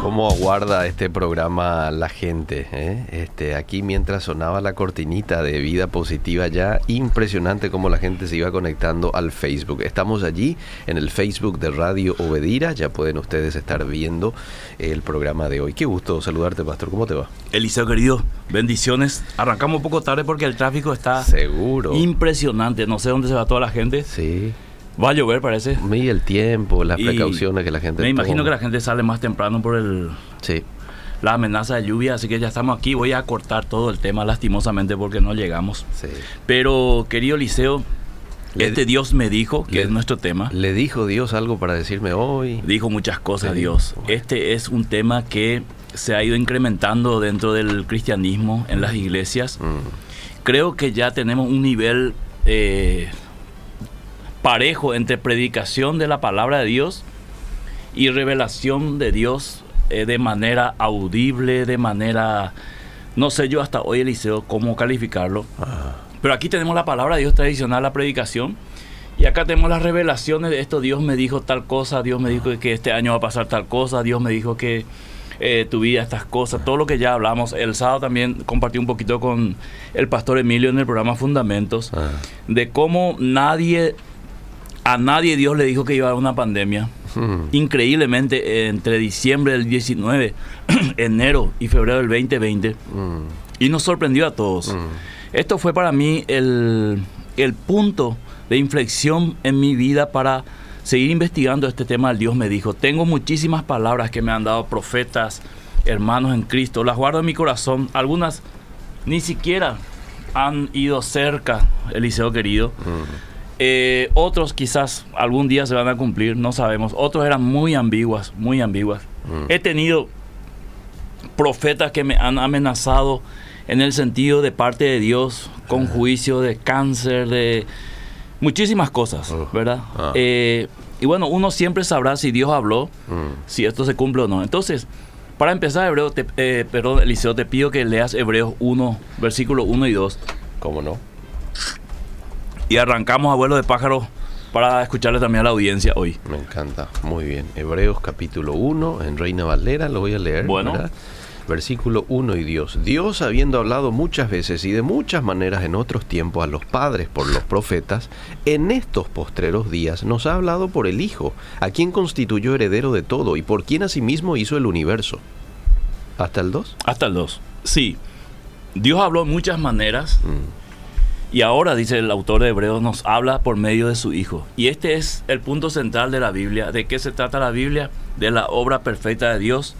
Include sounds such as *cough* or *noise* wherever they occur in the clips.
cómo aguarda este programa la gente. eh? Este, aquí mientras sonaba la cortinita de vida positiva ya, impresionante cómo la gente se iba conectando al Facebook. Estamos allí en el Facebook de Radio Obedira, ya pueden ustedes estar viendo el programa de hoy. Qué gusto saludarte, Pastor. ¿Cómo te va? Eliseo querido, bendiciones. Arrancamos un poco tarde porque el tráfico está Seguro. impresionante. No sé dónde se va toda la gente. Sí. Va a llover, parece. Y el tiempo, las Y precauciones que la gente Me imagino que la gente sale más temprano por el, Sí. la amenaza de lluvia, así que ya estamos aquí. Voy a cortar todo el tema lastimosamente porque no llegamos. Sí. Pero, querido Eliseo, Le- este Dios me dijo, que le- es nuestro tema, ¿Le dijo Dios algo para decirme hoy? dijo muchas cosas. Dios. Este es un tema que se ha ido incrementando dentro del cristianismo en las iglesias. Mm, creo que ya tenemos un nivel eh, parejo entre predicación de la palabra de Dios y revelación de Dios eh, de manera audible, de manera, no sé yo hasta hoy Eliseo cómo calificarlo, ah, pero aquí tenemos la palabra de Dios tradicional, la predicación. Y acá tenemos las revelaciones de esto. Dios me dijo tal cosa, Dios me dijo que este año va a pasar tal cosa, Dios me dijo que eh, tu vida estas cosas, todo lo que ya hablamos. El sábado también compartí un poquito con el pastor Emilio en el programa Fundamentos, ah. de cómo nadie, a nadie Dios le dijo que iba a haber una pandemia. Mm, Increíblemente, entre diciembre del 19, *clears throat* enero y febrero del 2020, mm, y nos sorprendió a todos. mm. Esto fue para mí el, el punto de inflexión en mi vida para seguir investigando este tema del Dios me dijo. Tengo muchísimas palabras que me han dado profetas, hermanos en Cristo. Las guardo en mi corazón. Algunas ni siquiera han ido cerca, Eliseo querido. Eh, otros quizás algún día se van a cumplir, no sabemos. Otros eran muy ambiguas, muy ambiguas. Mm. He tenido profetas que me han amenazado en el sentido de parte de Dios, con juicio de cáncer, de muchísimas cosas. ¿verdad? Ah. Eh, y bueno, uno siempre sabrá si Dios habló, Mm. si esto se cumple o no. Entonces, para empezar, Hebreo, te, eh, perdón, Eliseo, te pido que leas Hebreos 1, versículo 1 y 2, ¿Cómo no? Y arrancamos a vuelo de pájaro para escucharle también a la audiencia hoy. Me encanta. Muy bien. Hebreos capítulo 1 en Reina Valera, lo voy a leer. Bueno. ¿verdad? Versículo 1 y Dios. Dios, habiendo hablado muchas veces y de muchas maneras en otros tiempos a los padres por los profetas, en estos postreros días nos ha hablado por el Hijo, a quien constituyó heredero de todo y por quien asimismo hizo el universo. ¿Hasta el 2? Hasta el 2. Sí, Dios habló muchas maneras y ahora, dice el autor de Hebreos, nos habla por medio de su Hijo. Y este es el punto central de la Biblia. ¿De qué se trata la Biblia? De la obra perfecta de Dios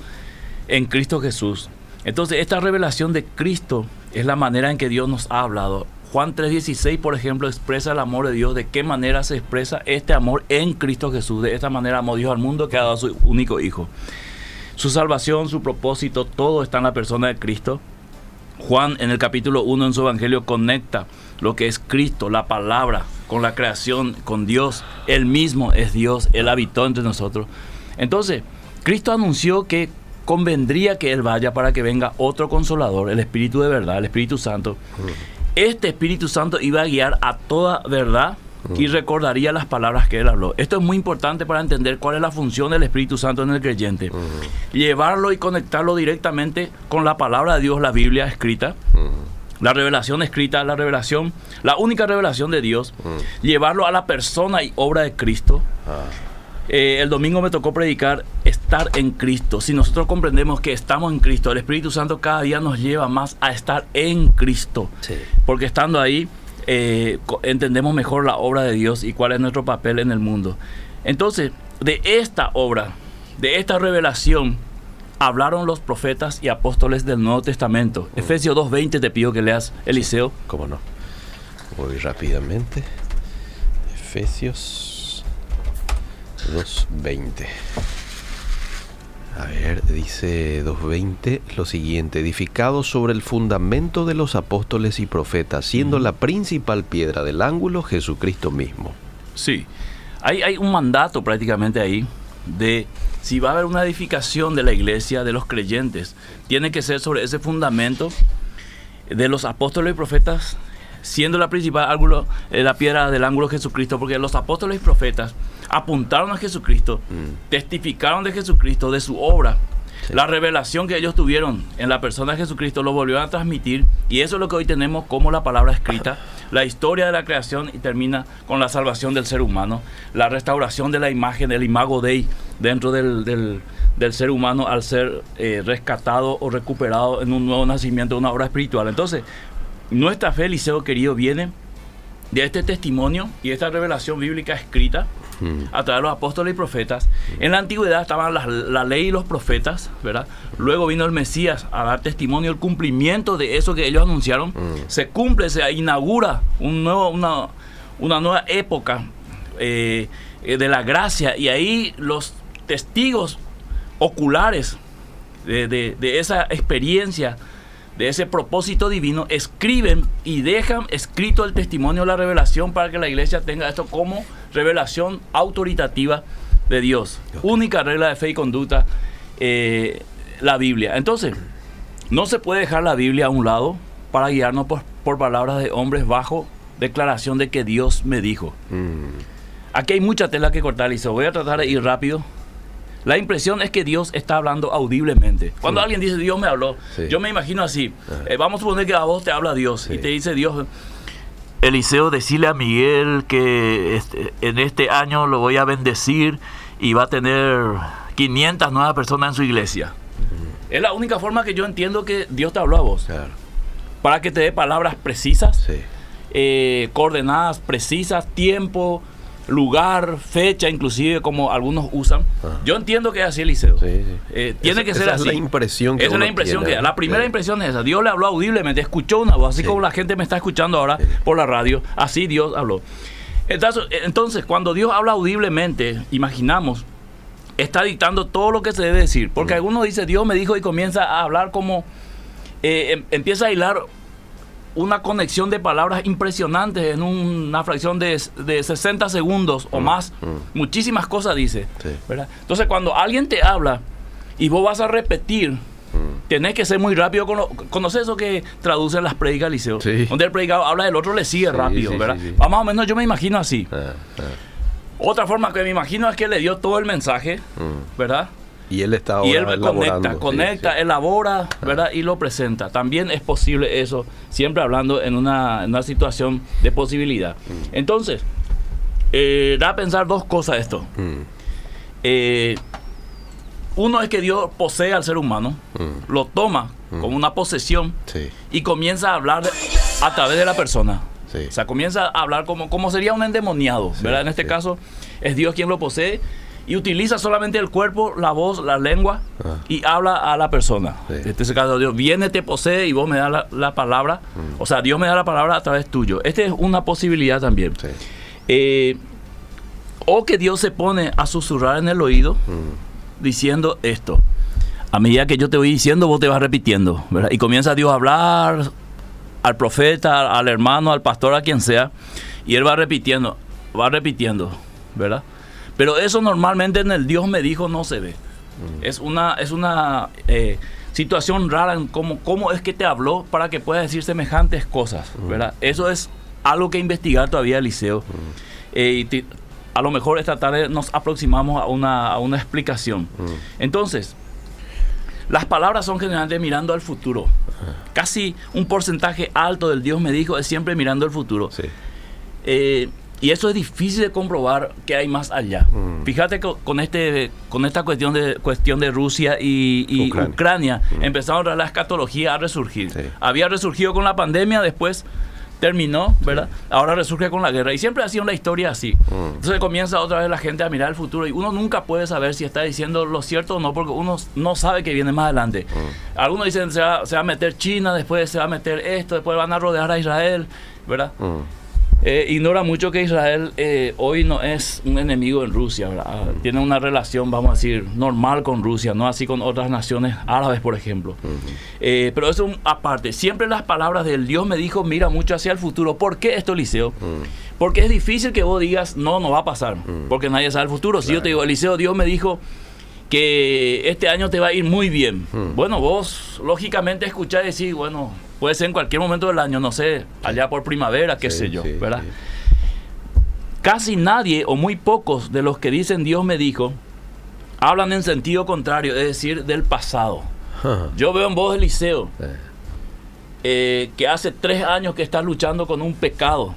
en Cristo Jesús. Entonces, esta revelación de Cristo es la manera en que Dios nos ha hablado. Juan 3:16, por ejemplo, expresa el amor de Dios. ¿De qué manera se expresa este amor en Cristo Jesús? De esta manera amó Dios al mundo que ha dado a su único Hijo. Su salvación, su propósito, todo está en la persona de Cristo. Juan en el capítulo 1 en su Evangelio conecta lo que es Cristo, la palabra, con la creación, con Dios. Él mismo es Dios, Él habitó entre nosotros. Entonces, Cristo anunció que convendría que Él vaya para que venga otro consolador, el Espíritu de verdad, el Espíritu Santo. Este Espíritu Santo iba a guiar a toda verdad y recordaría las palabras que Él habló. Esto es muy importante para entender cuál es la función del Espíritu Santo en el creyente. Llevarlo y conectarlo directamente con la palabra de Dios, la Biblia escrita, la revelación escrita, la revelación, la única revelación de Dios, llevarlo a la persona y obra de Cristo. Eh, el domingo me tocó predicar estar en Cristo. Si nosotros comprendemos que estamos en Cristo, el Espíritu Santo cada día nos lleva más a estar en Cristo. Sí. Porque estando ahí eh, entendemos mejor la obra de Dios y cuál es nuestro papel en el mundo. Entonces, de esta obra, de esta revelación, hablaron los profetas y apóstoles del Nuevo Testamento. Efesios 2.20 te pido que leas, Eliseo. ¿Cómo no? Voy rápidamente. Efesios 2.20. A ver, dice 2.20 lo siguiente, edificado sobre el fundamento de los apóstoles y profetas, siendo la principal piedra del ángulo Jesucristo mismo. Sí, hay, hay un mandato prácticamente ahí de si va a haber una edificación de la iglesia, de los creyentes, tiene que ser sobre ese fundamento de los apóstoles y profetas, siendo la principal ángulo, eh, la piedra del ángulo Jesucristo, porque los apóstoles y profetas apuntaron a Jesucristo, testificaron de Jesucristo, de su obra, La revelación que ellos tuvieron en la persona de Jesucristo lo volvieron a transmitir y eso es lo que hoy tenemos como la palabra escrita, la historia de la creación y termina con la salvación del ser humano, la restauración de la imagen, del imago Dei dentro del, del, ser humano al ser eh, rescatado o recuperado en un nuevo nacimiento, una obra espiritual. Entonces, nuestra fe, Liceo querido, viene de este testimonio y esta revelación bíblica escrita mm. a través de los apóstoles y profetas. En la antigüedad estaban la, ley y los profetas, ¿verdad? Luego vino el Mesías a dar testimonio, el cumplimiento de eso que ellos anunciaron. Mm. Se cumple, se inaugura un nuevo, una, una nueva época eh, de la gracia y ahí los testigos oculares de, de esa experiencia de ese propósito divino, escriben y dejan escrito el testimonio, la revelación para que la iglesia tenga esto como revelación autoritativa de Dios. Única regla de fe y conducta, eh, la Biblia. Entonces, no se puede dejar la Biblia a un lado para guiarnos por, palabras de hombres bajo declaración de que Dios me dijo. Mm. Aquí hay mucha tela que cortar, y se voy a tratar de ir rápido la impresión es que Dios está hablando audiblemente. Cuando alguien dice Dios me habló, yo me imagino así. Eh, vamos a suponer que a vos te habla Dios y te dice Dios, Eliseo, decirle a Miguel que este, en este año lo voy a bendecir y va a tener 500 nuevas personas en su iglesia. Es la única forma que yo entiendo que Dios te habló a vos. Para que te dé palabras precisas, eh, coordenadas precisas, tiempo, lugar, fecha, inclusive como algunos usan. Ah. Yo entiendo que es así, Eliseo. Eh, tiene que ser esa así. Es la impresión que esa es la impresión que La primera impresión es esa. Dios le habló audiblemente, escuchó una voz, así como la gente me está escuchando ahora por la radio. Así Dios habló. Entonces, entonces, cuando Dios habla audiblemente, imaginamos, está dictando todo lo que se debe decir. Porque mm. algunos dice, Dios me dijo y comienza a hablar como, eh, em, empieza a hilar una conexión de palabras impresionantes en una fracción de, de 60 segundos o mm, más. Mm. Muchísimas cosas dice. Entonces, cuando alguien te habla y vos vas a repetir, mm. tenés que ser muy rápido. Con lo, ¿Conoces eso que traducen las predicas, Liceo? Donde el predicado habla del otro, le sigue rápido, ¿verdad? Más o menos yo me imagino así. Ah, ah. Otra forma que me imagino es que le dio todo el mensaje, ¿verdad? Y él está Y él conecta, conecta, elabora, ¿verdad? Y lo presenta. También es posible eso, siempre hablando en una, situación de posibilidad. Mm. Entonces, eh, da a pensar dos cosas esto. Mm. Eh, uno es que Dios posee al ser humano, mm. lo toma como una posesión y comienza a hablar a través de la persona. O sea, comienza a hablar como, como sería un endemoniado, ¿verdad? En este caso, es Dios quien lo posee y utiliza solamente el cuerpo, la voz, la lengua ah. y habla a la persona. Este caso, Dios viene, te posee y vos me das la, palabra. Mm. O sea, Dios me da la palabra a través tuyo. Esta es una posibilidad también. Eh, o que Dios se pone a susurrar en el oído mm. diciendo esto. A medida que yo te voy diciendo, vos te vas repitiendo. Y comienza Dios a hablar al profeta, al hermano, al pastor, a quien sea. Y él va repitiendo, va repitiendo, ¿verdad? Pero eso normalmente en el Dios me dijo no se ve. Mm. Es una, es una eh, situación rara en cómo, cómo es que te habló para que puedas decir semejantes cosas. Mm. ¿verdad? Eso es algo que investigar todavía, Eliseo. Mm. Eh, y a lo mejor esta tarde nos aproximamos a una, a una explicación. Entonces, las palabras son generalmente mirando al futuro. Casi un porcentaje alto del Dios me dijo es siempre mirando al futuro. Sí. Eh, y eso es difícil de comprobar que hay más allá. Mm. Fíjate que con, este, con esta cuestión de, cuestión de Rusia y, Ucrania, mm. empezaron la escatología a resurgir. Había resurgido con la pandemia, después terminó, ¿verdad? Ahora resurge con la guerra. Y siempre ha sido una historia así. Mm. Entonces comienza otra vez la gente a mirar el futuro y uno nunca puede saber si está diciendo lo cierto o no, porque uno no sabe que viene más adelante. Algunos dicen se va, se va a meter China, después se va a meter esto, después van a rodear a Israel, ¿verdad? Eh, ignora mucho que Israel eh, hoy no es un enemigo en Rusia, tiene una relación, vamos a decir, normal con Rusia, no así con otras naciones árabes, por ejemplo. Eh, pero eso aparte, siempre las palabras del Dios me dijo, mira mucho hacia el futuro. ¿Por qué esto, Eliseo? Porque es difícil que vos digas, no, no va a pasar, porque nadie sabe el futuro. Si yo te digo, Eliseo, Dios me dijo que este año te va a ir muy bien. Bueno, vos lógicamente escuchás decir, bueno, Puede ser en cualquier momento del año, no sé, allá por primavera, qué sé yo, ¿verdad? Casi nadie o muy pocos de los que dicen Dios me dijo, hablan en sentido contrario, es decir, del pasado. Yo veo en vos, Eliseo, eh, que hace tres años que estás luchando con un pecado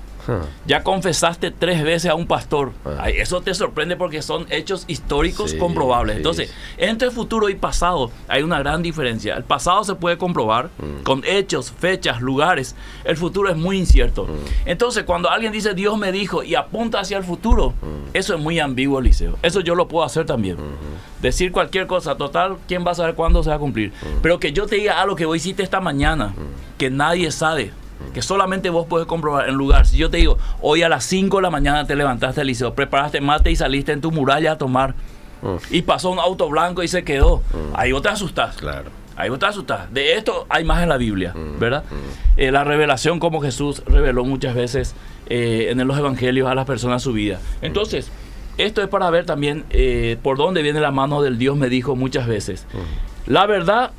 ya confesaste tres veces a un pastor. eso te sorprende porque son hechos históricos comprobables. Entonces, entre futuro y pasado hay una gran diferencia. El pasado se puede comprobar mm. con hechos, fechas, lugares. El futuro es muy incierto. Mm. Entonces, cuando alguien dice Dios me dijo y apunta hacia el futuro, mm. eso es muy ambiguo, Eliseo. Eso yo lo puedo hacer también. Decir cualquier cosa, total, ¿quién va a saber cuándo se va a cumplir? Pero que yo te diga algo que vos hiciste esta mañana, que nadie sabe que solamente vos puedes comprobar en lugar. Si yo te digo, hoy a las 5 de la mañana te levantaste al liceo, preparaste mate y saliste en tu muralla a tomar, mm. y pasó un auto blanco y se quedó, mm. ahí vos te asustás. Claro. Ahí vos te asustás. De esto hay más en la Biblia, mm. ¿verdad? Eh, la revelación como Jesús reveló muchas veces eh, en los evangelios a las personas su vida. Entonces, esto es para ver también eh, por dónde viene la mano del Dios, me dijo muchas veces. La verdad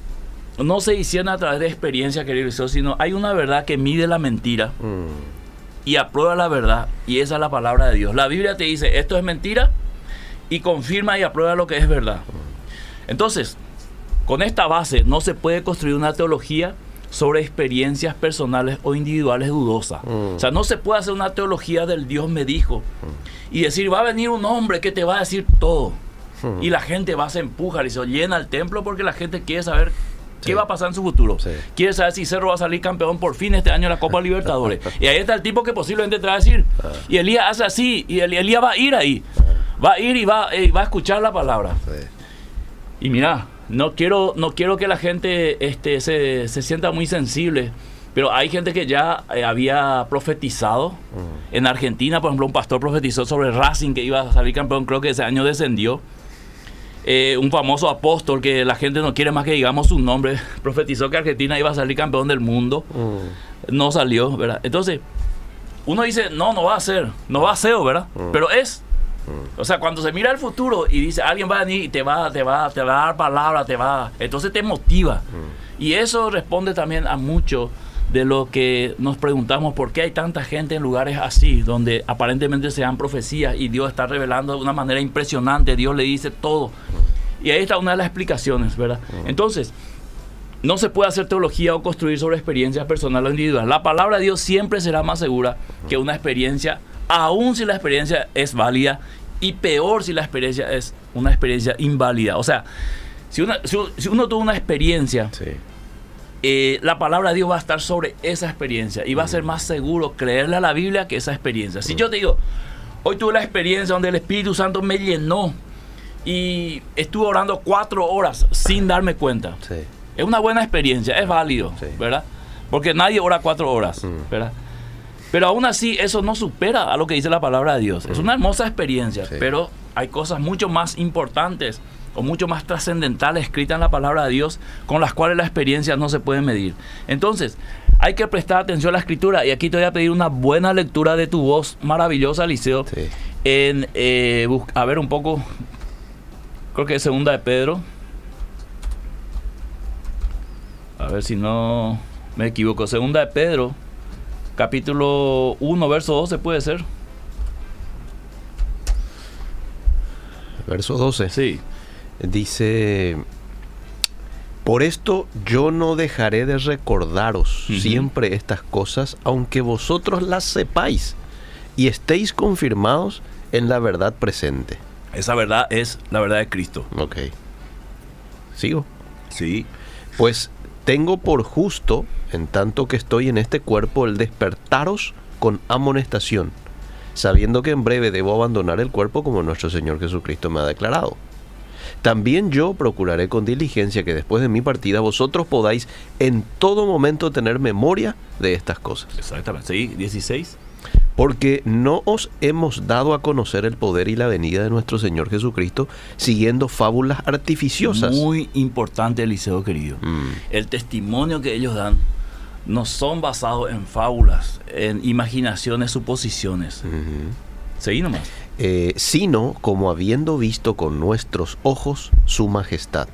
no se hicieron a través de experiencia, querido sino hay una verdad que mide la mentira mm. y aprueba la verdad, y esa es la palabra de Dios. La Biblia te dice, esto es mentira, y confirma y aprueba lo que es verdad. Mm. Entonces, con esta base no se puede construir una teología sobre experiencias personales o individuales dudosas. Mm. O sea, no se puede hacer una teología del Dios me dijo y decir, va a venir un hombre que te va a decir todo. Y la gente va, se empuja y se llena el templo porque la gente quiere saber ¿Qué va a pasar en su futuro? Quiere saber si Cerro va a salir campeón por fin este año en la Copa Libertadores. *laughs* y ahí está el tipo que posiblemente te va a decir. Ah. Y Elías hace así, y Elías va a ir ahí. Va a ir y va, va a escuchar la palabra. Y mira, no quiero, no quiero que la gente este, se, sienta muy sensible. Pero hay gente que ya eh, había profetizado. En Argentina, por ejemplo, un pastor profetizó sobre Racing que iba a salir campeón. Creo que ese año descendió. Eh, un famoso apóstol que la gente no quiere más que digamos su nombre, *laughs* profetizó que Argentina iba a salir campeón del mundo. Mm. No salió, ¿verdad? Entonces, uno dice, no, no va a ser, no va a ser, ¿verdad? Mm. Pero es. Mm. O sea, cuando se mira el futuro y dice, alguien va a venir y te va, te va, te va a dar palabra, te va, entonces te motiva. Y eso responde también a mucho de lo que nos preguntamos por qué hay tanta gente en lugares así, donde aparentemente se dan profecías y Dios está revelando de una manera impresionante, Dios le dice todo. Y ahí está una de las explicaciones, ¿verdad? Entonces, no se puede hacer teología o construir sobre experiencias personales o individuales. La palabra de Dios siempre será más segura que una experiencia, aun si la experiencia es válida, y peor si la experiencia es una experiencia inválida. O sea, si, si, uno tuvo una experiencia eh, la palabra de Dios va a estar sobre esa experiencia y va a ser más seguro creerle a la Biblia que esa experiencia. Si yo te digo, hoy tuve la experiencia donde el Espíritu Santo me llenó y estuve orando cuatro horas sin darme cuenta. Es una buena experiencia, es válido, ¿verdad? Porque nadie ora cuatro horas, mm. ¿verdad? Pero aún así eso no supera a lo que dice la palabra de Dios. Es mm. una hermosa experiencia, pero hay cosas mucho más importantes o mucho más trascendentales escritas en la palabra de Dios con las cuales la experiencia no se puede medir. Entonces, hay que prestar atención a la escritura y aquí te voy a pedir una buena lectura de tu voz maravillosa, Liceo, en, eh, a ver un poco, creo que es segunda de Pedro. A ver si no me equivoco. Segunda de Pedro, capítulo 1, verso 12 puede ser. Verso 12. Sí. Dice, por esto yo no dejaré de recordaros siempre estas cosas, aunque vosotros las sepáis y estéis confirmados en la verdad presente. Esa verdad es la verdad de Cristo. Ok. ¿Sigo? Sí. Pues tengo por justo, en tanto que estoy en este cuerpo, el despertaros con amonestación, sabiendo que en breve debo abandonar el cuerpo como nuestro Señor Jesucristo me ha declarado. También yo procuraré con diligencia que después de mi partida vosotros podáis en todo momento tener memoria de estas cosas. Exactamente. Sí, 16. Porque no os hemos dado a conocer el poder y la venida de nuestro Señor Jesucristo siguiendo fábulas artificiosas. Muy importante, Eliseo querido. Mm. El testimonio que ellos dan no son basados en fábulas, en imaginaciones, suposiciones. Seguí nomás. Eh, sino como habiendo visto con nuestros ojos su majestad.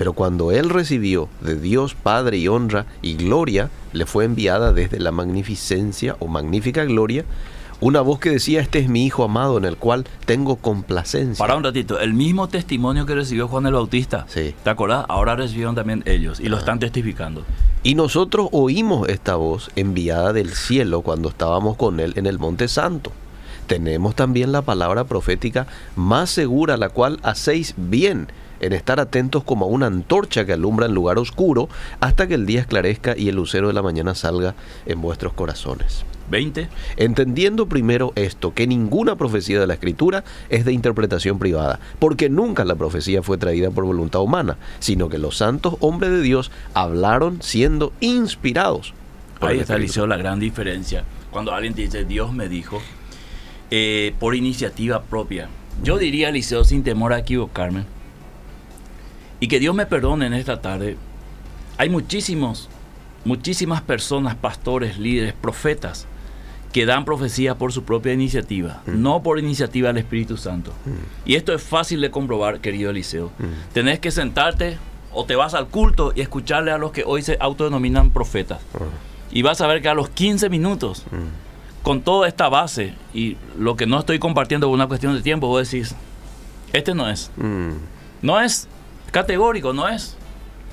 Pero cuando él recibió de Dios Padre y honra y gloria, le fue enviada desde la magnificencia o magnífica gloria Una voz que decía, este es mi hijo amado en el cual tengo complacencia. Para un ratito, el mismo testimonio que recibió Juan el Bautista, Sí. ¿te acordás? Ahora recibieron también ellos y lo están testificando. Y nosotros oímos esta voz enviada del cielo cuando estábamos con él en el Monte Santo. Tenemos también la palabra profética más segura, la cual hacéis bien en estar atentos como a una antorcha que alumbra en lugar oscuro hasta que el día esclarezca y el lucero de la mañana salga en vuestros corazones. 20. Entendiendo primero esto, que ninguna profecía de la Escritura es de interpretación privada, porque nunca la profecía fue traída por voluntad humana, sino que los santos hombres de Dios hablaron siendo inspirados. por Ahí está. Eliseo, la gran diferencia. Cuando alguien te dice, Dios me dijo, eh, por iniciativa propia. Yo diría, Eliseo, sin temor a equivocarme, y que Dios me perdone en esta tarde, hay muchísimos, muchísimas personas, pastores, líderes, profetas, que dan profecía por su propia iniciativa, no por iniciativa del Espíritu Santo. Y esto es fácil de comprobar, querido Eliseo. Tenés que sentarte o te vas al culto y escucharle a los que hoy se autodenominan profetas. Y vas a ver que a los 15 minutos, con toda esta base y lo que no estoy compartiendo por una cuestión de tiempo, vos decís, este no es. Mm, No es categórico, no es.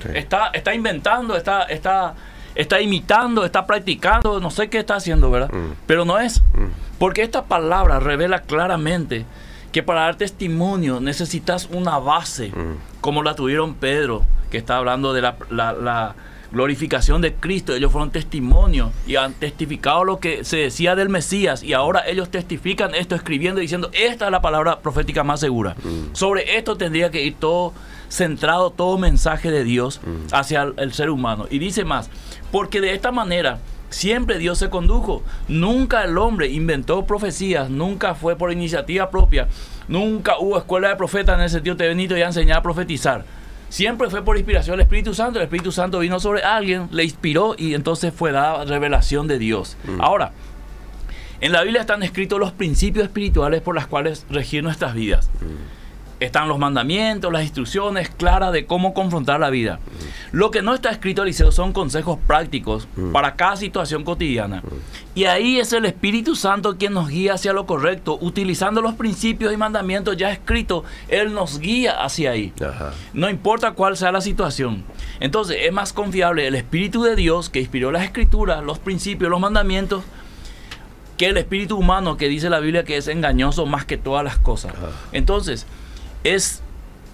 sí. Está, está inventando, está, está, está imitando, está practicando, no sé qué está haciendo, ¿verdad? Mm. Pero no es. Mm. Porque esta palabra revela claramente que para dar testimonio necesitas una base, Mm. como la tuvieron Pedro, que está hablando de la, la- la glorificación de Cristo. Ellos fueron testimonio y han testificado lo que se decía del Mesías y ahora ellos testifican esto escribiendo y diciendo, esta es la palabra profética más segura. Sobre esto tendría que ir todo centrado, todo mensaje de Dios hacia el, el ser humano. Y dice más, porque de esta manera siempre Dios se condujo. Nunca el hombre inventó profecías, nunca fue por iniciativa propia, nunca hubo escuela de profetas en el sentido de Benito y enseñar a profetizar. Siempre fue por inspiración del Espíritu Santo. El Espíritu Santo vino sobre alguien, le inspiró y entonces fue dada revelación de Dios. Ahora, en la Biblia están escritos los principios espirituales por los cuales regir nuestras vidas. Están los mandamientos, las instrucciones claras de cómo confrontar la vida. Lo que no está escrito, Eliseo, son consejos prácticos para cada situación cotidiana. Y ahí es el Espíritu Santo quien nos guía hacia lo correcto. Utilizando los principios y mandamientos ya escritos, Él nos guía hacia ahí. No importa cuál sea la situación. Entonces es más confiable el Espíritu de Dios que inspiró las escrituras, los principios, los mandamientos, que el espíritu humano que dice la Biblia que es engañoso más que todas las cosas. Entonces, es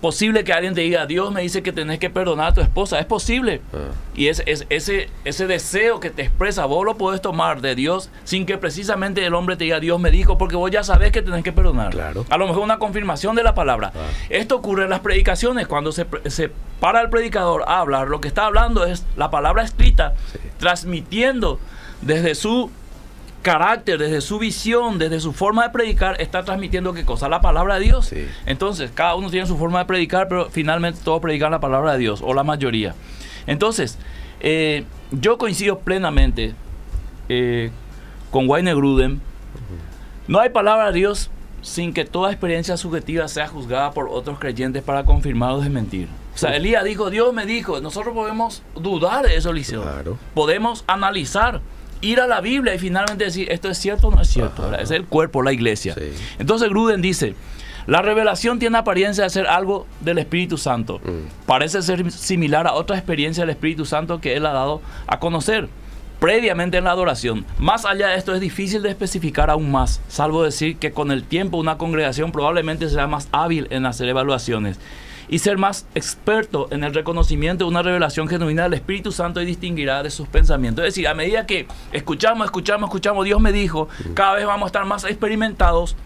posible que alguien te diga, Dios me dice que tenés que perdonar a tu esposa. Es posible. Ah. Y es, es- ese, ese deseo que te expresa, vos lo podés tomar de Dios sin que precisamente el hombre te diga, Dios me dijo, porque vos ya sabés que tenés que perdonar. Claro. A lo mejor una confirmación de la palabra. Ah. Esto ocurre en las predicaciones, cuando se, se para el predicador a hablar, lo que está hablando es la palabra escrita, Sí. transmitiendo desde su carácter, desde su visión, desde su forma de predicar, está transmitiendo qué cosa? La palabra de Dios. Sí. Entonces, cada uno tiene su forma de predicar, pero finalmente todos predican la palabra de Dios, o la mayoría. Entonces, eh, yo coincido plenamente eh, con Wayne Gruden. No hay palabra de Dios sin que toda experiencia subjetiva sea juzgada por otros creyentes para confirmar o desmentir. O sea, Elías dijo, Dios me dijo, nosotros podemos dudar de eso, Eliseo. Claro. Podemos analizar, ir a la Biblia y finalmente decir, esto es cierto o no es cierto. Es el cuerpo, la iglesia. Sí. Entonces Gruden dice, la revelación tiene apariencia de ser algo del Espíritu Santo. Mm. Parece ser similar a otra experiencia del Espíritu Santo que Él ha dado a conocer previamente en la adoración. Más allá de esto es difícil de especificar aún más, salvo decir que con el tiempo una congregación probablemente será más hábil en hacer evaluaciones y ser más experto en el reconocimiento de una revelación genuina del Espíritu Santo y distinguirá de sus pensamientos. Es decir, a medida que escuchamos, escuchamos, escuchamos, Dios me dijo, cada vez vamos a estar más experimentados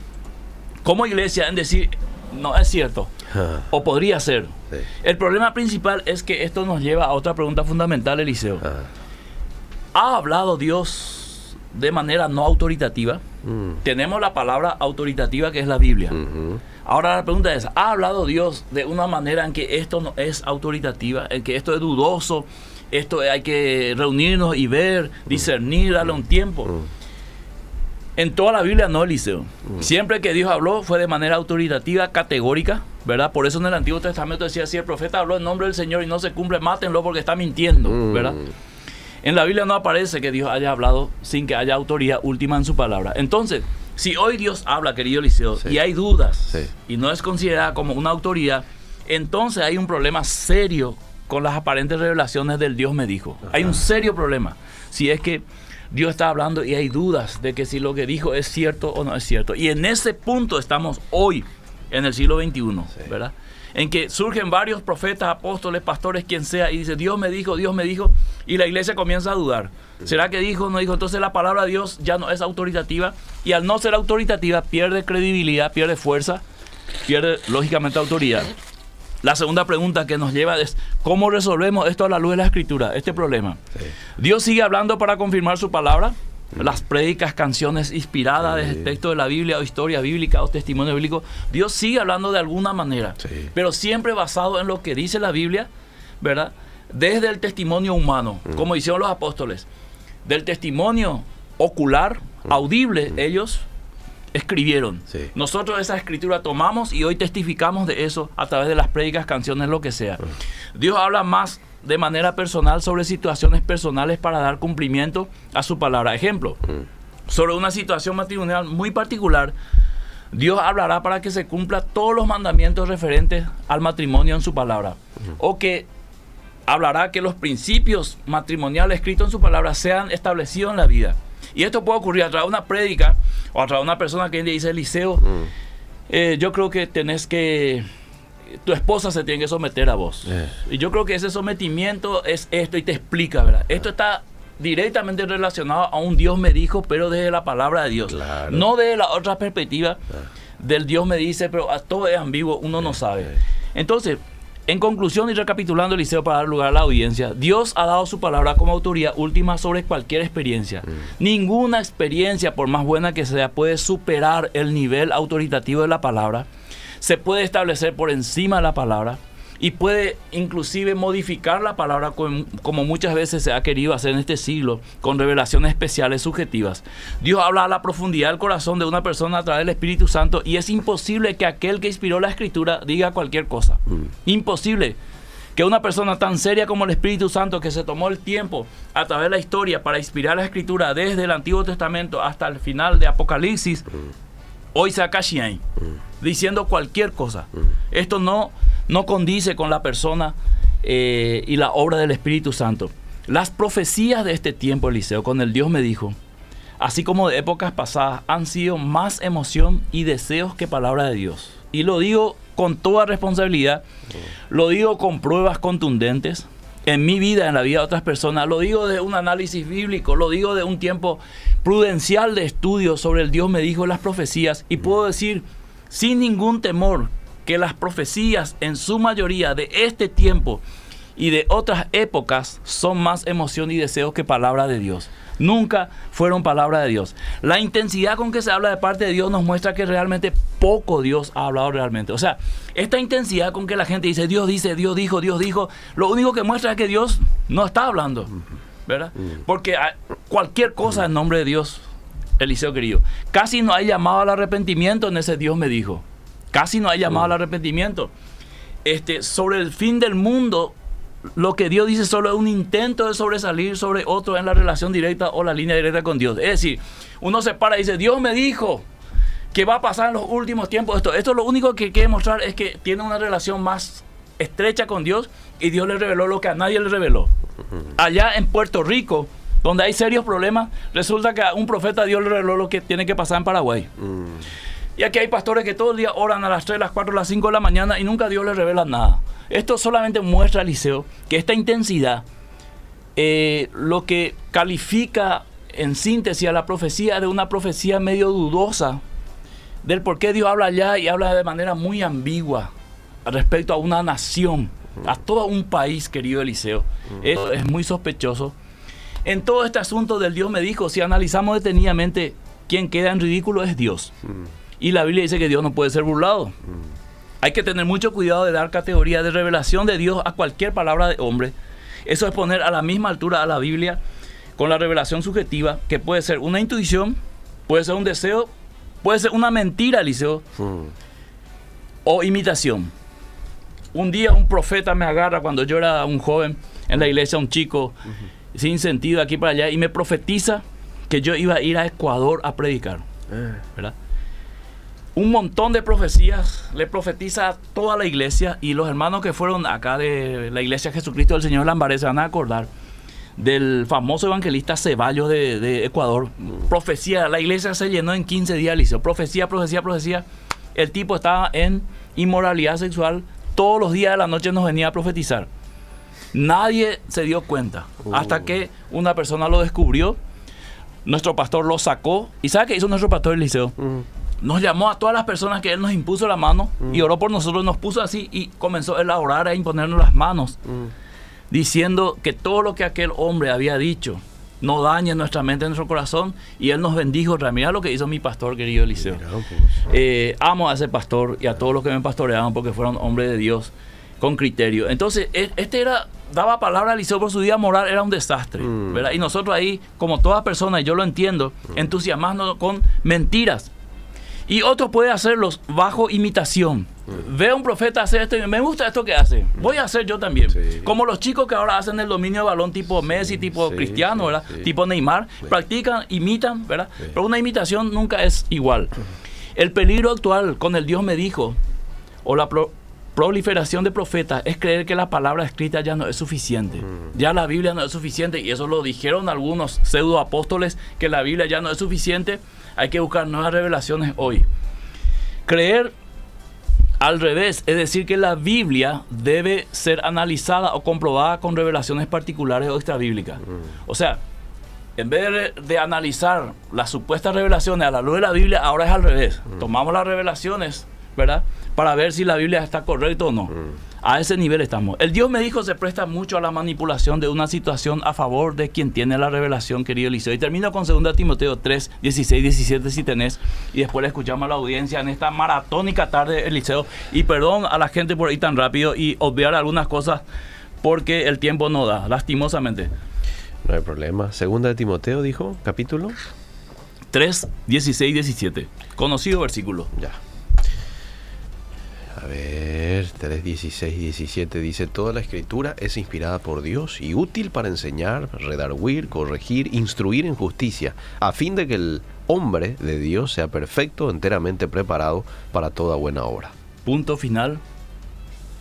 como iglesia en decir, no es cierto, o podría ser. sí. El problema principal es que esto nos lleva a otra pregunta fundamental, Eliseo. ¿Ha hablado Dios de manera no autoritativa? mm, Tenemos la palabra autoritativa que es la Biblia. Ahora la pregunta es, ¿ha hablado Dios de una manera en que esto no es autoritativa, en que esto es dudoso, esto hay que reunirnos y ver, discernir, darle un tiempo? Mm. En toda la Biblia no, Eliseo. Siempre que Dios habló fue de manera autoritativa, categórica, ¿verdad? Por eso en el Antiguo Testamento decía, si el profeta habló en nombre del Señor y no se cumple, mátenlo porque está mintiendo, Mm. ¿verdad? En la Biblia no aparece que Dios haya hablado sin que haya autoridad última en su palabra. Entonces, Si hoy Dios habla, querido Liceo, Sí. y hay dudas, Sí. y no es considerada como una autoridad, entonces hay un problema serio con las aparentes revelaciones del Dios me dijo. Hay un serio problema. Si es que Dios está hablando y hay dudas de que si lo que dijo es cierto o no es cierto. Y en ese punto estamos hoy, en el siglo XXI, Sí. ¿verdad? En que surgen varios profetas, apóstoles, pastores, quien sea, y dice, Dios me dijo, Dios me dijo, y la iglesia comienza a dudar. ¿Será que dijo o no dijo? Entonces la palabra de Dios ya no es autoritativa, y al no ser autoritativa pierde credibilidad, pierde fuerza, pierde lógicamente autoridad. La segunda pregunta que nos lleva es, ¿cómo resolvemos esto a la luz de la escritura, este problema? Sí. Dios sigue hablando para confirmar su palabra. Las prédicas, canciones inspiradas Sí. de texto de la Biblia o historia bíblica o testimonio bíblico, Dios sigue hablando de alguna manera, Sí. pero siempre basado en lo que dice la Biblia, ¿verdad? Desde el testimonio humano, como hicieron los apóstoles. Del testimonio ocular, audible, ellos escribieron. Sí. Nosotros esa escritura tomamos y hoy testificamos de eso a través de las prédicas, canciones, lo que sea. Dios habla más de manera personal sobre situaciones personales para dar cumplimiento a su palabra. Ejemplo, sobre una situación matrimonial muy particular, Dios hablará para que se cumpla todos los mandamientos referentes al matrimonio en su palabra. O que hablará que los principios matrimoniales escritos en su palabra sean establecidos en la vida. Y esto puede ocurrir a través de una prédica o a través de una persona que dice, Eliseo, Mm. eh, yo creo que tenés que, tu esposa se tiene que someter a vos. Eh. Y yo creo que ese sometimiento es esto y te explica, ¿verdad? Esto está directamente relacionado a un Dios me dijo, pero desde la palabra de Dios. Claro. No desde la otra perspectiva del Dios me dice, pero a todo es ambiguo, uno no sabe. eh. Entonces, en conclusión y recapitulando, Eliseo, para dar lugar a la audiencia, Dios ha dado su palabra como autoridad última sobre cualquier experiencia. Ninguna experiencia, por más buena que sea, puede superar el nivel autoritativo de la palabra. Se puede establecer por encima de la palabra y puede inclusive modificar la palabra com- como muchas veces se ha querido hacer en este siglo con revelaciones especiales subjetivas. Dios habla a la profundidad del corazón de una persona a través del Espíritu Santo y es imposible que aquel que inspiró la escritura diga cualquier cosa. Imposible que una persona tan seria como el Espíritu Santo que se tomó el tiempo a través de la historia para inspirar la escritura desde el Antiguo Testamento hasta el final de Apocalipsis, hoy se acache ahí, diciendo cualquier cosa. Esto no, no condice con la persona eh, y la obra del Espíritu Santo. Las profecías de este tiempo, Eliseo, con el Dios me dijo, así como de épocas pasadas, han sido más emoción y deseos que palabra de Dios. Y lo digo con toda responsabilidad, lo digo con pruebas contundentes en mi vida, en la vida de otras personas, lo digo de un análisis bíblico, lo digo de un tiempo prudencial de estudio sobre el Dios me dijo las profecías y puedo decir sin ningún temor que las profecías en su mayoría de este tiempo y de otras épocas son más emoción y deseos que palabra de Dios. Nunca fueron palabra de Dios. La intensidad con que se habla de parte de Dios nos muestra que realmente poco Dios ha hablado realmente. O sea, esta intensidad con que la gente dice Dios dice, Dios dijo, Dios dijo, lo único que muestra es que Dios no está hablando. ¿Verdad? Porque ah, cualquier cosa en nombre de Dios, Eliseo querido, casi no hay llamado al arrepentimiento en ese Dios me dijo. Casi no hay llamado al arrepentimiento. Este, sobre el fin del mundo, lo que Dios dice solo es un intento de sobresalir sobre otro en la relación directa o la línea directa con Dios. Es decir, uno se para y dice, Dios me dijo que va a pasar en los últimos tiempos esto. Esto lo único que quiere mostrar es que tiene una relación más estrecha con Dios y Dios le reveló lo que a nadie le reveló. Allá en Puerto Rico, donde hay serios problemas, resulta que un profeta Dios le reveló lo que tiene que pasar en Paraguay. Y aquí hay pastores que todo el día oran a las 3, las 4, las 5 de la mañana y nunca Dios les revela nada. Esto solamente muestra, Eliseo, que esta intensidad, eh, lo que califica en síntesis a la profecía de una profecía medio dudosa, del por qué Dios habla allá y habla de manera muy ambigua respecto a una nación, a todo un país, querido Eliseo. Esto es muy sospechoso. En todo este asunto del Dios me dijo, si analizamos detenidamente, quien queda en ridículo es Dios. Y la Biblia dice que Dios no puede ser burlado. Hay que tener mucho cuidado de dar categoría de revelación de Dios a cualquier palabra de hombre. Eso es poner a la misma altura a la Biblia con la revelación subjetiva, que puede ser una intuición, puede ser un deseo, puede ser una mentira, Eliseo, o imitación. Un día un profeta me agarra cuando yo era un joven en la iglesia, un chico sin sentido aquí para allá, y me profetiza que yo iba a ir a Ecuador a predicar. ¿verdad? Un montón de profecías le profetiza a toda la iglesia y los hermanos que fueron acá de la iglesia Jesucristo del Señor Lambaré se van a acordar del famoso evangelista Ceballos de, Ecuador. Profecía, la iglesia se llenó en 15 días, Liceo. Profecía, profecía, profecía. El tipo estaba en inmoralidad sexual. Todos los días de la noche nos venía a profetizar. Nadie se dio cuenta. Hasta que una persona lo descubrió. Nuestro pastor lo sacó. ¿Y sabe qué hizo nuestro pastor Eliseo? Nos llamó a todas las personas que él nos impuso la mano y oró por nosotros, nos puso así y comenzó él a orar, a imponernos las manos diciendo que todo lo que aquel hombre había dicho no dañe nuestra mente, nuestro corazón. Y él nos bendijo. Mira lo que hizo mi pastor, querido Eliseo. Eh, amo a ese pastor y a todos los que me pastoreaban porque fueron hombres de Dios con criterio. Entonces, e, este era, daba palabra a Eliseo por su vida moral, era un desastre. Mm. Y nosotros ahí, como todas personas, yo lo entiendo, mm. entusiasmándonos con mentiras. Y otro puede hacerlos bajo imitación. Veo un profeta hacer esto y me gusta esto que hace. Voy a hacer yo también. Como los chicos que ahora hacen el dominio de balón tipo Messi, tipo Cristiano, ¿verdad? Tipo Neymar. Practican, imitan, ¿verdad? Pero una imitación nunca es igual. El peligro actual con el Dios me dijo, o la proliferación de profetas, es creer que la palabra escrita ya no es suficiente. Ya la Biblia no es suficiente. Y eso lo dijeron algunos pseudo apóstoles, que la Biblia ya no es suficiente hay que buscar nuevas revelaciones hoy. Creer al revés, es decir, que la Biblia debe ser analizada o comprobada con revelaciones particulares o extrabíblicas. Mm. O sea, en vez de, analizar las supuestas revelaciones a la luz de la Biblia, ahora es al revés. Mm. Tomamos las revelaciones, ¿verdad? Para ver si la Biblia está correcta o no. Mm. A ese nivel estamos. El Dios me dijo se presta mucho a la manipulación de una situación a favor de quien tiene la revelación, querido Eliseo. Y termino con 2 Timoteo 3, 16, 17 si tenés. Y después le escuchamos a la audiencia en esta maratónica tarde, Eliseo. Y perdón a la gente por ir tan rápido y obviar algunas cosas porque el tiempo no da, lastimosamente. No hay problema. Segunda de Timoteo dijo, capítulo 3, 16, 17. Conocido versículo. Ya. A ver, 3, 16, 17 dice, toda la escritura es inspirada por Dios y útil para enseñar, redarguir, corregir, instruir en justicia, a fin de que el hombre de Dios sea perfecto, enteramente preparado para toda buena obra. Punto final,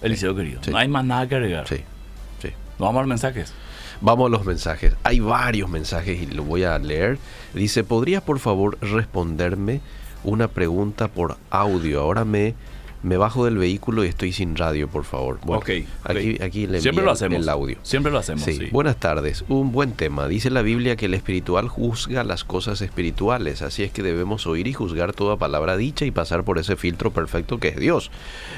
Eliseo querido. No hay más nada que agregar. Sí, sí. vamos a los mensajes. Vamos a los mensajes. Hay varios mensajes y lo voy a leer. Dice, ¿podrías por favor responderme una pregunta por audio? Ahora me me bajo del vehículo y estoy sin radio, por favor. Bueno, Aquí, aquí le Siempre lo hacemos. el audio. Siempre lo hacemos. Sí. Buenas tardes. Un buen tema. Dice la Biblia que el espiritual juzga las cosas espirituales, así es que debemos oír y juzgar toda palabra dicha y pasar por ese filtro perfecto que es Dios.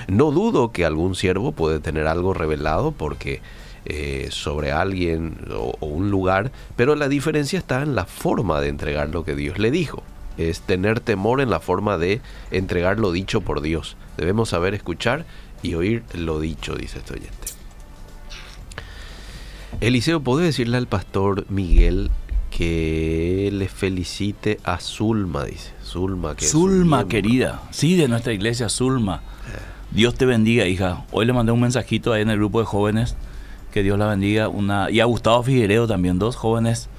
No dudo que algún siervo puede tener algo revelado porque eh, sobre alguien o un lugar, pero la diferencia está en la forma de entregar lo que Dios le dijo es tener temor en la forma de entregar lo dicho por Dios. Debemos saber escuchar y oír lo dicho, dice este oyente. Eliseo, ¿puede decirle al pastor Miguel que le felicite a Zulma? Dice. Zulma, que Zulma, querida. Sí, de nuestra iglesia, Zulma. Eh. Dios te bendiga, hija. Hoy le mandé un mensajito ahí en el grupo de jóvenes. Que Dios la bendiga. Una, y a Gustavo Figuereo también, dos jóvenes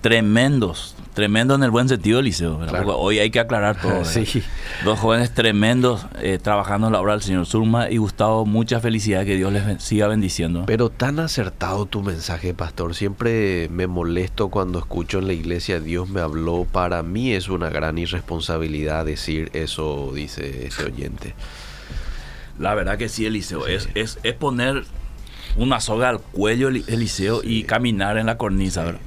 tremendos, tremendo en el buen sentido, Liceo. Hoy hay que aclarar todo. *laughs* Dos jóvenes tremendos eh, trabajando en la obra del señor Zulma y Gustavo, mucha felicidad, que Dios les siga bendiciendo. Pero tan acertado tu mensaje, pastor. Siempre me molesto cuando escucho en la iglesia Dios me habló. Para mí es una gran irresponsabilidad decir eso, dice este oyente. La verdad que sí, Eliseo. Es, es, es poner una soga al cuello, Eliseo, y caminar en la cornisa, ¿verdad?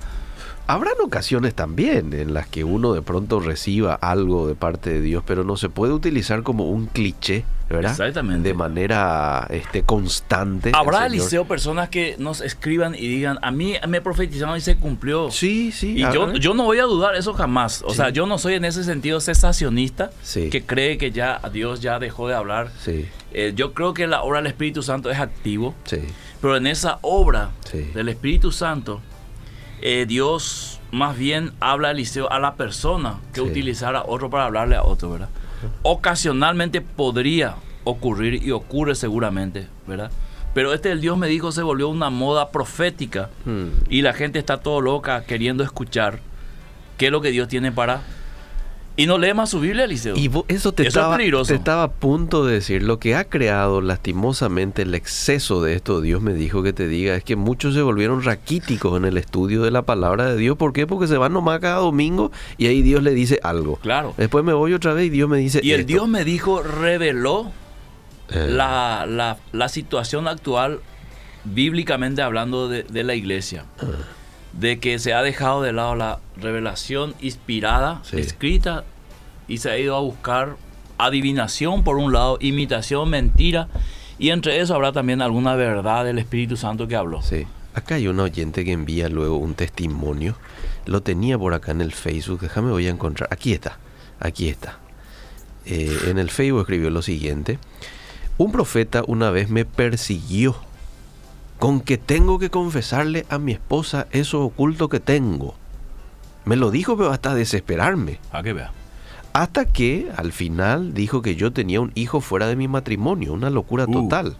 Habrán ocasiones también en las que uno de pronto reciba algo de parte de Dios, pero no se puede utilizar como un cliché, ¿verdad? Exactamente. De manera este, constante. Habrá, Eliseo, personas que nos escriban y digan, a mí me profetizaron y se cumplió. Sí, sí. Y yo, yo, no voy a dudar eso jamás. O sea, yo no soy en ese sentido cesacionista que cree que ya Dios ya dejó de hablar. Sí. Eh, yo creo que la obra del Espíritu Santo es activo. Sí. Pero en esa obra del Espíritu Santo eh, Dios más bien habla a Eliseo a la persona que utilizara otro para hablarle a otro, ¿verdad? Ocasionalmente podría ocurrir y ocurre seguramente, ¿verdad? Pero este el Dios me dijo se volvió una moda profética hmm. y la gente está todo loca queriendo escuchar qué es lo que Dios tiene para Y no lee más su Biblia, Eliseo. Y eso, te, Eso es estaba, peligroso. te estaba a punto de decir. Lo que ha creado lastimosamente el exceso de esto, Dios me dijo que te diga, es que muchos se volvieron raquíticos en el estudio de la palabra de Dios. ¿Por qué? Porque se van nomás cada domingo y ahí Dios le dice algo. Claro. Después me voy otra vez y Dios me dice. Y el esto. Dios me dijo, reveló Eh, la, la- la situación actual, bíblicamente hablando de, de la iglesia, Ah. De que se ha dejado de lado la revelación inspirada, Sí. escrita, y se ha ido a buscar adivinación por un lado, imitación, mentira, y entre eso habrá también alguna verdad del Espíritu Santo que habló. Sí. Acá hay un oyente que envía luego un testimonio. Lo tenía por acá en el Facebook. Déjame voy a encontrar. Aquí está. Aquí está. Eh, en el Facebook escribió lo siguiente. Un profeta una vez me persiguió con que tengo que confesarle a mi esposa eso oculto que tengo. Me lo dijo pero hasta desesperarme. A que vea. Hasta que al final dijo que yo tenía un hijo fuera de mi matrimonio, una locura Uh. total.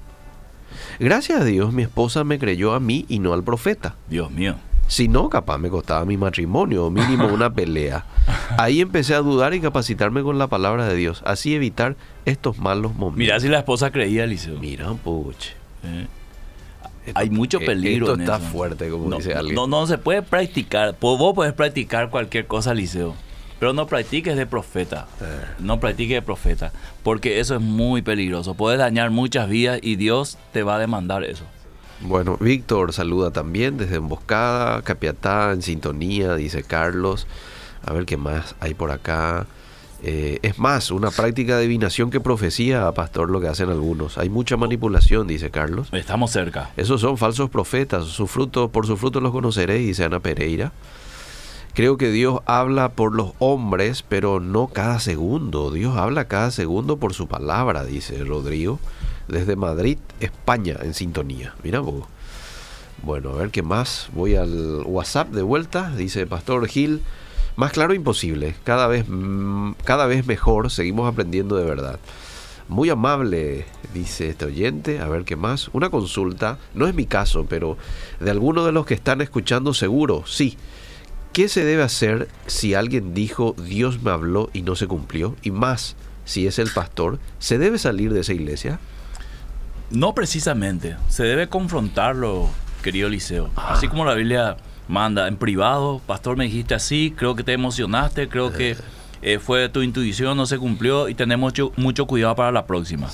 Gracias a Dios mi esposa me creyó a mí y no al profeta. Dios mío. Si no, capaz me costaba mi matrimonio o mínimo *laughs* una pelea. Ahí empecé a dudar y capacitarme con la palabra de Dios, así evitar estos malos momentos. Mira si la esposa creía, Eliseo. Mira, puche. Eh. Esto- Hay mucho eh, peligro Esto en está eso. fuerte, como no, dice alguien. No, no se puede practicar. Vos podés practicar cualquier cosa, Liceo. Pero no practiques de profeta. Eh. No practiques de profeta. Porque eso es muy peligroso. Puedes dañar muchas vidas y Dios te va a demandar eso. Bueno, Víctor saluda también desde Emboscada, Capiatá, en sintonía, dice Carlos. A ver qué más hay por acá. Eh, es más, una práctica de adivinación que profecía, pastor, lo que hacen algunos. Hay mucha manipulación, dice Carlos. Estamos cerca. Esos son falsos profetas. Su fruto, por su fruto los conoceréis, dice Ana Pereira. Creo que Dios habla por los hombres, pero no cada segundo. Dios habla cada segundo por su palabra, dice Rodrigo, desde Madrid, España, en sintonía. Mira vos. Bueno, a ver qué más. Voy al WhatsApp de vuelta, dice Pastor Gil. Más claro imposible. Cada vez, mm, cada vez mejor. Seguimos aprendiendo de verdad. Muy amable, dice este oyente. A ver qué más. Una consulta. No es mi caso, pero de alguno de los que están escuchando seguro, sí. ¿Qué se debe hacer si alguien dijo Dios me habló y no se cumplió? Y más, si es el pastor, ¿se debe salir de esa iglesia? No precisamente. Se debe confrontarlo, querido Liceo. Así como la Biblia manda en privado. Pastor, me dijiste así. Creo que te emocionaste. Creo que eh, fue tu intuición, no se cumplió. Y tenemos mucho, mucho cuidado para la próxima.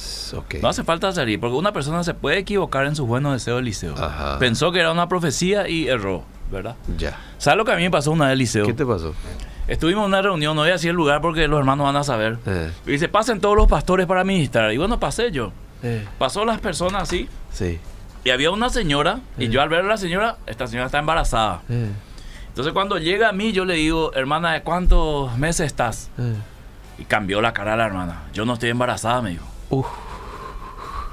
No hace falta salir, porque una persona se puede equivocar en sus buenos deseos del liceo. Ajá. Pensó que era una profecía y erró, ¿verdad? Ya. ¿Sabes lo que a mí me pasó una vez, liceo? ¿Qué te pasó? Estuvimos en una reunión, no voy a decir el lugar porque los hermanos van a saber. Eh, Y dice, pasen todos los pastores para ministrar. Y bueno, pasé yo. eh, Pasó las personas así. sí. Y había una señora, y yo al ver a la señora, esta señora está embarazada. Entonces cuando llega a mí, yo le digo, hermana, ¿de cuántos meses estás? Y cambió la cara de la hermana. Yo no estoy embarazada, me dijo. Uf.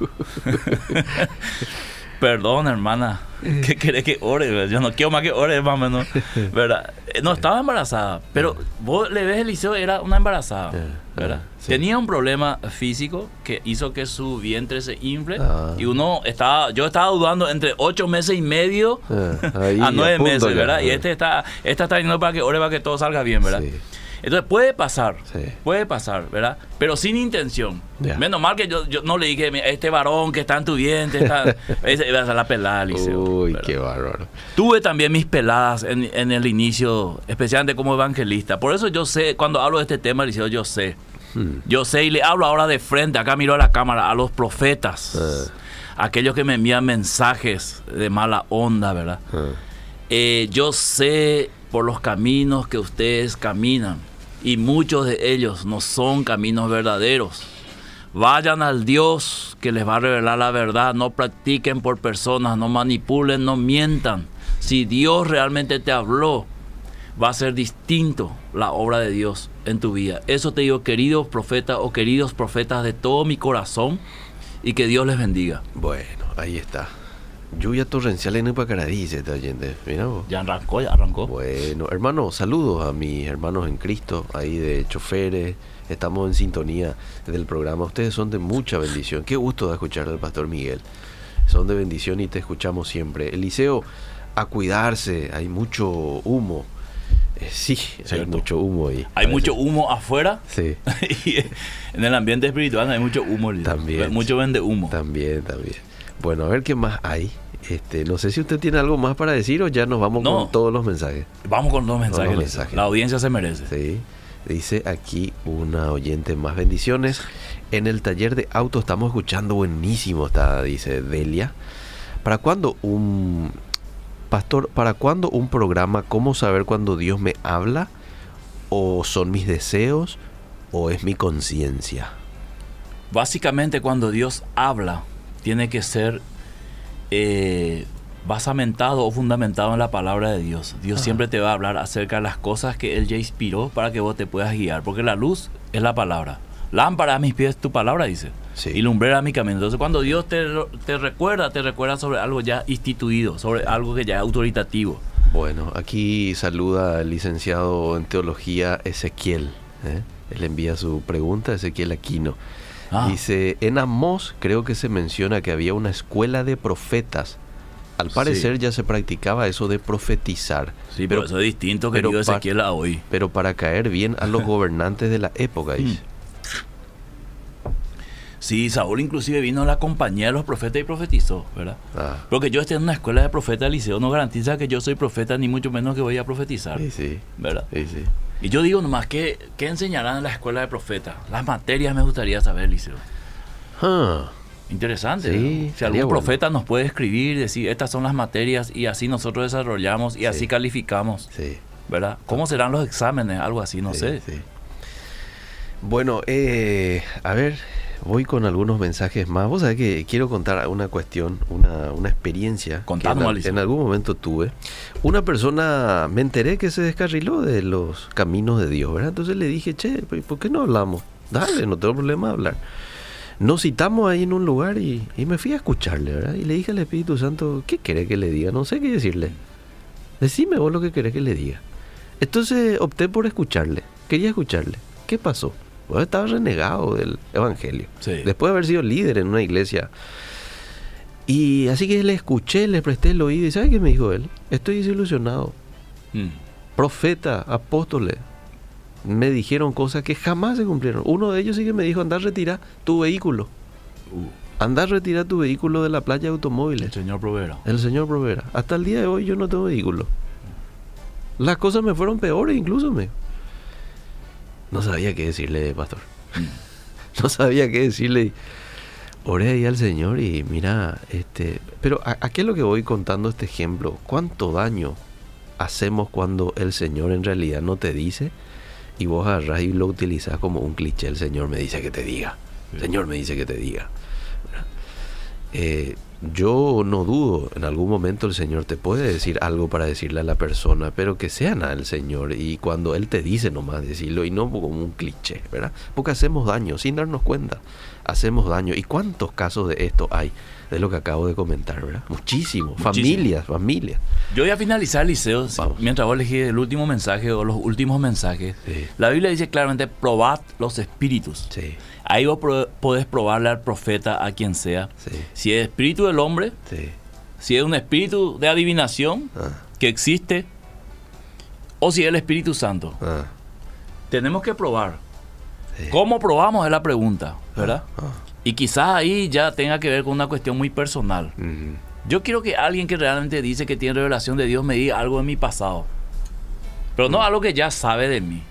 *laughs* Perdón, hermana. ¿Qué querés que ore? Yo no quiero más que ore, más o menos. *laughs* ¿Verdad? Eh, No estaba embarazada. Pero vos le ves el liceo, era una embarazada. Eh, ¿Verdad? eh, sí. Tenía un problema físico que hizo que su vientre se infle. Ah. Y uno estaba, yo estaba dudando entre ocho meses y medio Eh, *laughs* ahí, a nueve meses, ya. ¿verdad? Y Eh, este está, esta está yendo para que ore para que todo salga bien, ¿verdad? Sí. Entonces puede pasar, Sí. puede pasar, ¿verdad? Pero sin intención. Ya. Menos mal que yo, yo no le dije, "Mira, este varón que está en tu vientre, está... *laughs* A ser la pelada, Liceo. Uy, ¿verdad? qué bárbaro. Tuve también mis peladas en, en el inicio, especialmente como evangelista. Por eso yo sé, cuando hablo de este tema, Liceo, yo sé. Hmm. Yo sé y le hablo ahora de frente, acá miro a la cámara, a los profetas. Eh. Aquellos que me envían mensajes de mala onda, ¿verdad? Eh, Eh, yo sé por los caminos que ustedes caminan y muchos de ellos no son caminos verdaderos. Vayan al Dios que les va a revelar la verdad. No practiquen por personas, no manipulen, no mientan. Si Dios realmente te habló, va a ser distinto la obra de Dios en tu vida. Eso te digo, queridos profetas o queridos profetas de todo mi corazón y que Dios les bendiga. Bueno, ahí está. Lluvia torrencial en Upacaradí, dice este oyente. Mira vos. Ya arrancó, ya arrancó. Bueno, hermano, saludos a mis hermanos en Cristo, ahí de choferes. Estamos en sintonía del programa. Ustedes son de mucha bendición. Qué gusto de escuchar al pastor Miguel. Son de bendición y te escuchamos siempre. Eliseo, a cuidarse, hay mucho humo. Eh, sí, hay mucho humo ahí. Hay parece. mucho humo afuera Sí, *laughs* y en el ambiente espiritual hay mucho humo. También, Mucho vende humo. también, también. Bueno, a ver qué más hay. Este, no sé si usted tiene algo más para decir o ya nos vamos No. con todos los mensajes. Vamos con los mensajes. los Liceo. mensajes. La audiencia se merece. Sí. Dice aquí una oyente más bendiciones. En el taller de auto estamos escuchando buenísimo, está, dice Delia. ¿Para cuándo un pastor, para cuándo un programa cómo saber cuando Dios me habla o son mis deseos o es mi conciencia? Básicamente cuando Dios habla, tiene que ser eh, basamentado o fundamentado en la palabra de Dios. Dios Ajá. siempre te va a hablar acerca de las cosas que Él ya inspiró para que vos te puedas guiar. Porque la luz es la palabra. Lámpara a mis pies tu palabra, dice. Sí. Y lumbrera a mi camino. Entonces cuando Dios te, te recuerda, te recuerda sobre algo ya instituido, sobre algo que ya es autoritativo. Bueno, aquí saluda al licenciado en teología Ezequiel. ¿eh? Él envía su pregunta, Ezequiel Aquino. Ah, Dice, en Amós creo que se menciona que había una escuela de profetas. Al parecer ya se practicaba eso de profetizar. sí, pero, pero eso es distinto, querido pa- Ezequiel, a hoy. pero para caer bien a los *laughs* gobernantes de la época, dice. Sí, Saúl inclusive vino a la compañía de los profetas y profetizó, ¿verdad? Ah, Porque yo esté en una escuela de profeta de liceo no garantiza que yo soy profeta, ni mucho menos que voy a profetizar, sí, sí, ¿verdad? sí, sí. Y yo digo nomás, ¿qué, qué enseñarán en la escuela de profeta? Las materias me gustaría saber, liceo. Interesante. Sí, ¿no? Si algún bueno. profeta nos puede escribir, decir, estas son las materias y así nosotros desarrollamos y Sí. así calificamos, sí. ¿verdad? ¿Cómo serán los exámenes? Algo así, no sé. Bueno, eh, a ver, voy con algunos mensajes más. Vos sabés que quiero contar una cuestión, una, una experiencia Contanos, que en, algún momento tuve. Una persona, me enteré que se descarriló de los caminos de Dios, ¿verdad? Entonces le dije, che, ¿por qué no hablamos? Dale, no tengo problema de hablar. Nos citamos ahí en un lugar y, y me fui a escucharle, ¿verdad? Y le dije al Espíritu Santo, ¿qué quiere que le diga? No sé qué decirle. Decime vos lo que querés que le diga. Entonces opté por escucharle. Quería escucharle. ¿Qué pasó? Vos estaba renegado del Evangelio. Sí. Después de haber sido líder en una iglesia. Y así que le escuché, le presté el oído. ¿Y sabe qué me dijo él? Estoy desilusionado. Mm. Profeta, apóstoles. Me dijeron cosas que jamás se cumplieron. Uno de ellos sí que me dijo, anda a retirar tu vehículo. Uh, Anda a retirar tu vehículo de la playa de el automóviles. señor proveerá. El señor Provera. Hasta el día de hoy yo no tengo vehículo. Las cosas me fueron peores incluso, me. No sabía qué decirle, pastor. No sabía qué decirle. Oré ahí al Señor y mira, este... Pero ¿a, a qué es lo que voy contando este ejemplo? ¿Cuánto daño hacemos cuando el Señor en realidad no te dice y vos agarrás y lo utilizas como un cliché? El Señor me dice que te diga. El Señor me dice que te diga. Eh, yo no dudo, en algún momento el Señor te puede decir algo para decirle a la persona, pero que sea nada el Señor y cuando Él te dice nomás decirlo y no como un cliché, ¿verdad? Porque hacemos daño sin darnos cuenta, hacemos daño. ¿Y cuántos casos de esto hay? De lo que acabo de comentar, ¿verdad? Muchísimo. familias, familias. Yo voy a finalizar, Liceo, Vamos. mientras vos elegís el último mensaje o los últimos mensajes. Sí. La Biblia dice claramente, probad los espíritus. Sí, Ahí vos podés probarle al profeta, a quien sea. sí, Si es espíritu del hombre, si es un espíritu de adivinación Ah, que existe, o si es el Espíritu Santo. ah, Tenemos que probar. ¿Cómo probamos? Es la pregunta, ¿verdad? Ah, Y quizás ahí ya tenga que ver con una cuestión muy personal. Yo quiero que alguien que realmente dice que tiene revelación de Dios me diga algo de mi pasado. Pero no algo que ya sabe de mí.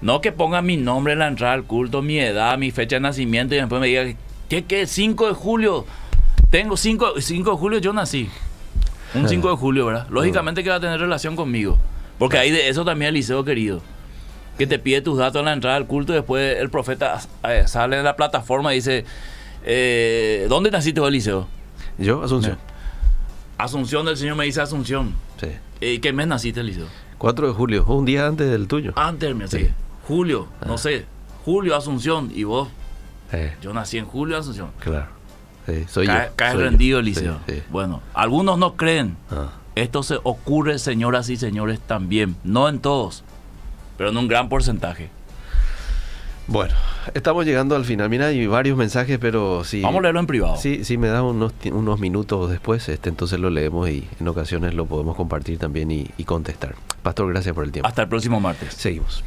No que ponga mi nombre en la entrada al culto, mi edad, mi fecha de nacimiento y después me diga que, que 5 de julio. Tengo 5, 5 de julio yo nací. Un 5 de julio, ¿verdad? Lógicamente que va a tener relación conmigo. Porque hay de eso también el liceo querido. Que te pide tus datos en la entrada al culto y después el profeta eh, sale en la plataforma y dice, eh, ¿dónde naciste Eliseo? Yo, Asunción. Asunción del Señor me dice Asunción. Sí. ¿Y qué mes naciste, Eliseo? 4 de julio, un día antes del tuyo. Antes, me Sí. Julio, no sé. Julio, Asunción. Y vos, Eh, yo nací en julio, Asunción. claro. Sí, soy Cae, yo. cae soy yo. rendido, Eliseo. Sí, sí. Bueno, algunos no creen. Ah, Esto se ocurre, señoras y señores, también. No en todos, pero en un gran porcentaje. Bueno, estamos llegando al final. Mira, hay varios mensajes, pero sí. Vamos a leerlo en privado. Sí, sí, me da unos, unos minutos después, este, entonces lo leemos y en ocasiones lo podemos compartir también y, y contestar. Pastor, gracias por el tiempo. Hasta el próximo martes. Seguimos.